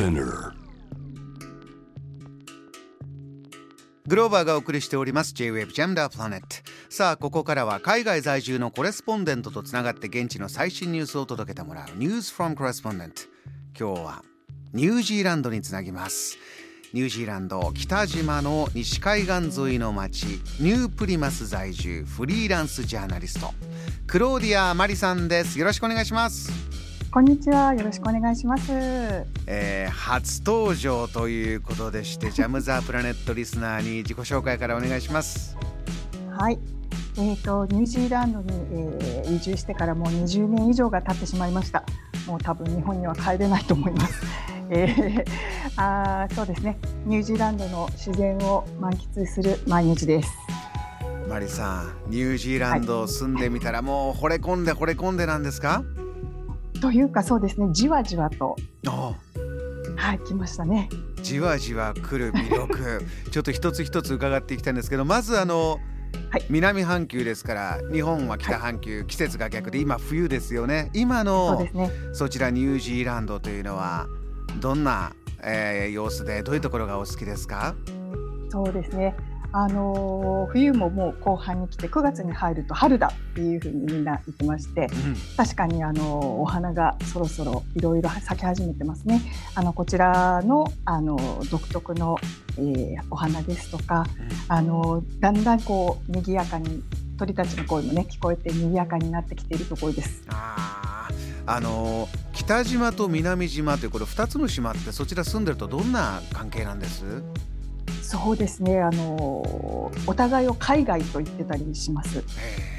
Spinner. グローバーがお送りしております J-Wave Jam the Planet さあここからは海外在住のコレスポンデントとつながって現地の最新ニュースを届けてもらう News from Correspondent 今日はニュージーランドにつなぎます。ニュージーランド北島の西海岸沿いの町ニュープリマス在住フリーランスジャーナリスト。クローディア・マリさんです。よろしくお願いします。こんにちは。よろしくお願いします。えー、初登場ということでして、ジャム・ザ・プラネットリスナーに自己紹介からお願いします。はい。えーと、ニュージーランドに、えー移住してからもう20年以上が経ってしまいました。もう多分日本には帰れないと思います。えー、あーそうですね。ニュージーランドの自然を満喫する毎日です。マリさん、ニュージーランド住んでみたら、もう惚れ込んで惚れ込んでなんですか？というかそうですね。じわじわとおはい来ましたね。じわじわ来る魅力 ちょっと一つ一つ伺っていきたいんですけどまずあの、はい南半球ですから日本は北半球、季節が逆で今冬ですよね今そうのですね。そちらニュージーランドというのはどんな、えー様子でどういうところがお好きですか？そうですね。あのー冬ももう後半に来て9月に入ると春だっていうふうにみんな言ってまして、うん確かにあのお花がそろそろいろいろ咲き始めてますね。あのこちらのあの独特の、えーお花ですとか、あのだんだんこう賑やかに鳥たちの声もね聞こえて賑やかになってきているところです。あの北島と南島というこれ2つの島ってそちら住んでるとどんな関係なんです？そうですね。あのお互いを海外と言ってたりします。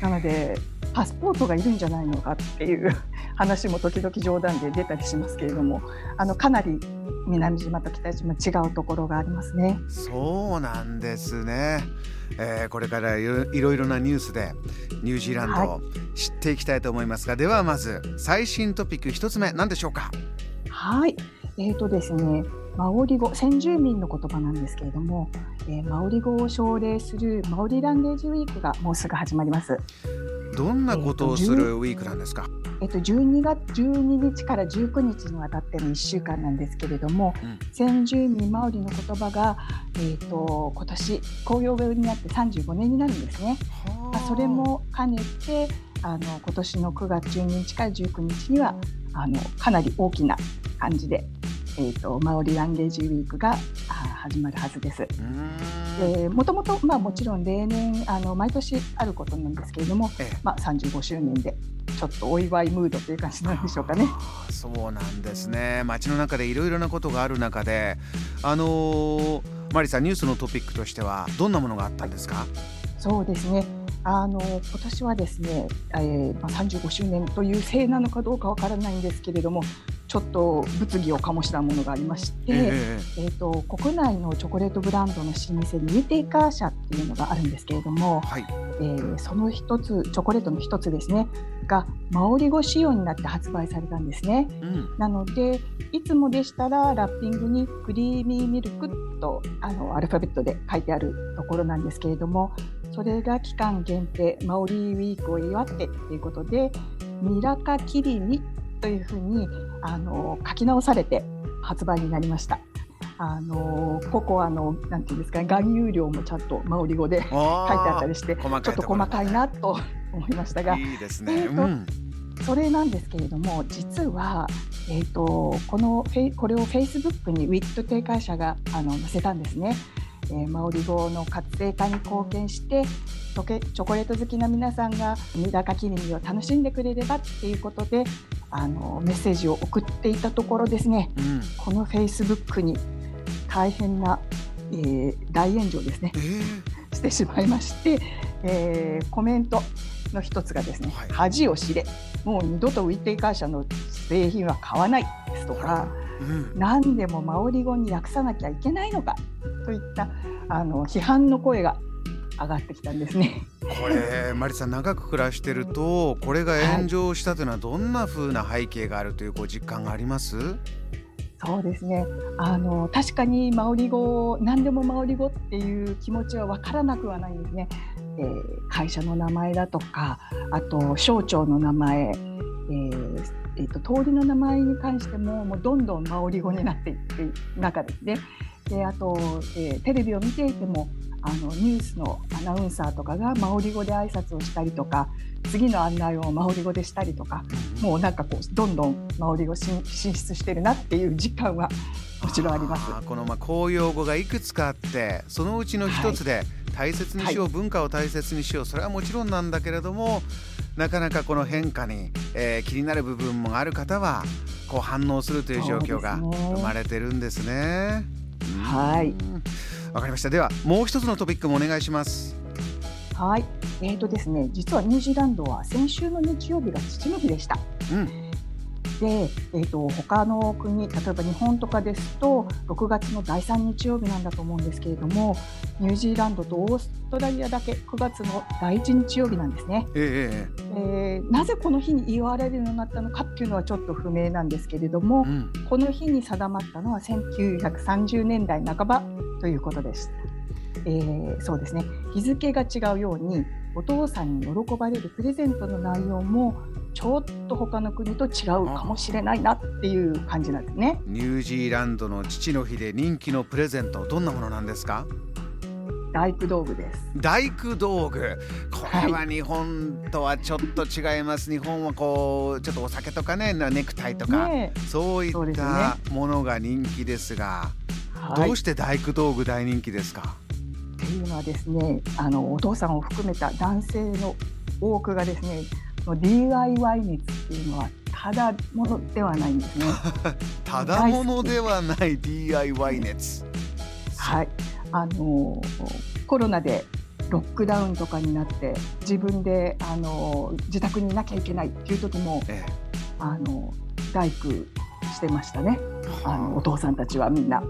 なのでパスポートがいるんじゃないのかっていう 話も時々冗談で出たりしますけれども、あのかなり南島と北島違うところがありますね。そうなんですね、えーこれからいろいろなニュースでニュージーランドはを知っていきたいと思いますが、ではまず最新トピック一つ目何でしょうか？はい、えーとですね、マオリ語先住民の言葉なんですけれども、えーマオリ語を奨励するマオリランゲージウィークがもうすぐ始まります。どんなことをするウィークなんですか、えっと12月12日から19日にわたっての1週間なんですけれども、うん先住民マオリの言葉がえっと今年紅葉病になって35年になるんですね。まあそれも兼ねてあの今年の9月12日から19日にはあのかなり大きな感じで、えー、とマオリランゲージウィークがあ始まるはずです。うーもともと、まあ、もちろん例年あの毎年あることなんですけれども、ええ。まあ、35周年でちょっとお祝いムードという感じなんでしょうかね。そうなんですね。街の中でいろいろなことがある中であのーマリさんニュースのトピックとしてはどんなものがあったんですか、そうですね。あの今年はですね、えーまあ、35周年というせいなのかどうかわからないんですけれどもちょっと物議を醸したものがありまして、ええー、と国内のチョコレートブランドの老舗ニューテイカー社っていうのがあるんですけれども、はい。えーその一つチョコレートの一つですねがマオリ語仕様になって発売されたんですね。うん。なのでいつもでしたらラッピングにクリーミーミルクとあのアルファベットで書いてあるところなんですけれどもそれが期間限定マオリーウィークを祝ってということでミラカキリミというふうにあの書き直されて発売になりました。あのココアのなんていうんですか含有量もちゃんとマオリ語で書いてあったりしてちょっと細かいなと思いましたがいいですね。えーとうんそれなんですけれども実は、えー、とこのフェイこれをフェイスブックにウィット定会社があの載せたんですね。えーマオリ語の活性化に貢献してチョコレート好きな皆さんがミラカキリミを楽しんでくれればっていうことであのメッセージを送っていたところですね。うん。このフェイスブックに大変な、えー大炎上ですね。えー。してしまいまして、えーコメントの一つがですね、はい。恥を知れもう二度とウィッテイ会社の製品は買わないですとかうん。何でもマオリ語に訳さなきゃいけないのかといったあの批判の声が上がってきたんですね。これマリさん長く暮らしてるとこれが炎上したというのはどんな風な背景があるというご実感があります？そうですねあの確かにマオリ語何でもマオリ語っていう気持ちは分からなくはないんですね。えー会社の名前だとかあと省庁の名前、えーえっー、と通りの名前に関してももうどんどんマオリ語になっていってい中ですね。であと、えー、テレビを見ていてもあのニュースのアナウンサーとかがマオリ語で挨拶をしたりとか次の案内をマオリ語でしたりとかもうなんかこうどんどんマオリ語進出してるなっていう実感はもちろんあります。このまあ公用語がいくつかあってそのうちの一つで大切にしよう、はい、文化を大切にしようそれはもちろんなんだけれどもなかなかこの変化に、えー、気になる部分もある方はこう反応するという状況が生まれてるんですね。はい。わかりました。ではもう一つのトピックもお願いします。はい。えっ、ー、とですね、実はニュージーランドは先週の日曜日が父の日でした。うん。で、えーと、他の国例えば日本とかですと6月の第3日曜日なんだと思うんですけれどもニュージーランドとオーストラリアだけ9月の第1日曜日なんですね。えー、えー、なぜこの日に言われるようになったのかっていうのはちょっと不明なんですけれども、うん、この日に定まったのは1930年代半ばということです。えー、そうですね日付が違うようにお父さんに喜ばれるプレゼントの内容もちょっと他の国と違うかもしれないなっていう感じなんですね。ニュージーランドの父の日で人気のプレゼントどんなものなんですか？大工道具です。大工道具。これは日本とはちょっと違います、はい、日本はこうちょっとお酒とかねネクタイとか、ね、そういったものが人気ですが、ね、どうして大工道具大人気ですか、っていうのはですねあのお父さんを含めた男性の多くがですね DIY 熱っていうのはただものではないんですね。ただものではない DIY 熱。はい、あのコロナでロックダウンとかになって自分であの自宅にいなきゃいけないっていう時も、ええ、あの大工してましたね。あのお父さんたちはみんな。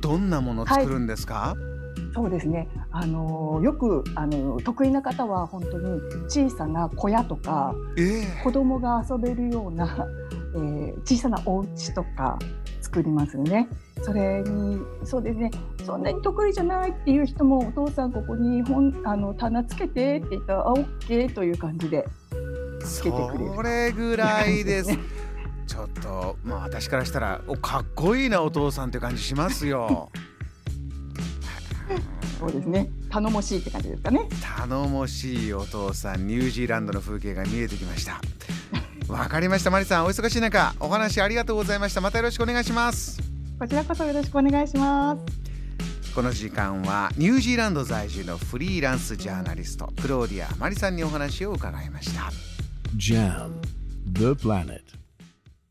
どんなもの作るんですか？はいそうですね。あのよくあの得意な方は本当に小さな小屋とか、えー、子供が遊べるような、えー、小さなお家とか作りますよね。それにそうですね。そんなに得意じゃないっていう人もお父さんここに本あの棚つけてって言ったらあオッケーという感じでつけてくれる。それぐらいです。ちょっとまあ私からしたらおかっこいいなお父さんって感じしますよ。そうですね。頼もしいって感じですかね。頼もしいお父さんニュージーランドの風景が見えてきました。わかりましたマリさん。お忙しい中お話ありがとうございました。またよろしくお願いします。こちらこそよろしくお願いします。この時間はニュージーランド在住のフリーランスジャーナリストクローディア・マリさんにお話を伺いました。JAM The Planet